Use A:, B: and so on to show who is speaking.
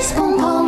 A: mais